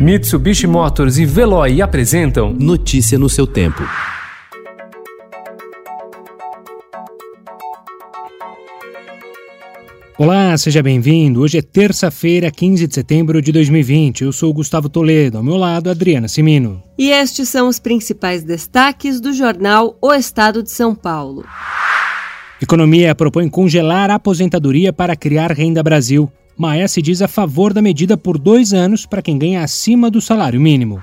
Mitsubishi Motors e Veloy apresentam Notícia no seu tempo. Olá, seja bem-vindo. Hoje é terça-feira, 15 de setembro de 2020. Eu sou Gustavo Toledo, ao meu lado, Adriana Simino. E estes são os principais destaques do jornal O Estado de São Paulo. Economia propõe congelar a aposentadoria para criar Renda Brasil. Maia se diz a favor da medida por dois anos para quem ganha acima do salário mínimo.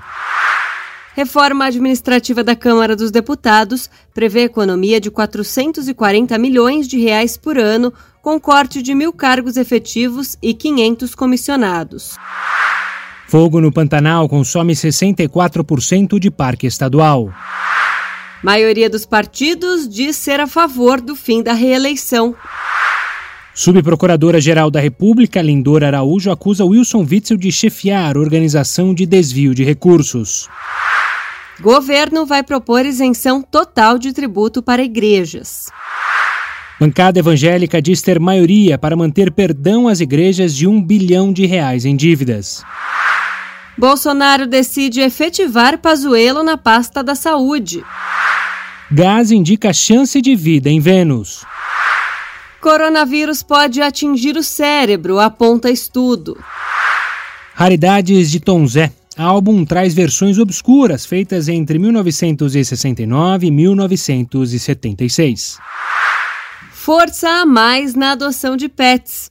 Reforma administrativa da Câmara dos Deputados prevê economia de 440 milhões de reais por ano, com corte de mil cargos efetivos e 500 comissionados. Fogo no Pantanal consome 64% de parque estadual. Maioria dos partidos diz ser a favor do fim da reeleição. Subprocuradora-Geral da República, Lindor Araújo, acusa Wilson Witzel de chefiar organização de desvio de recursos. Governo vai propor isenção total de tributo para igrejas. Bancada evangélica diz ter maioria para manter perdão às igrejas de um bilhão de reais em dívidas. Bolsonaro decide efetivar Pazuello na pasta da saúde. Gás indica chance de vida em Vênus. Coronavírus pode atingir o cérebro, aponta estudo. Raridades de Tom Zé. Álbum traz versões obscuras feitas entre 1969 e 1976. Força a mais na adoção de pets.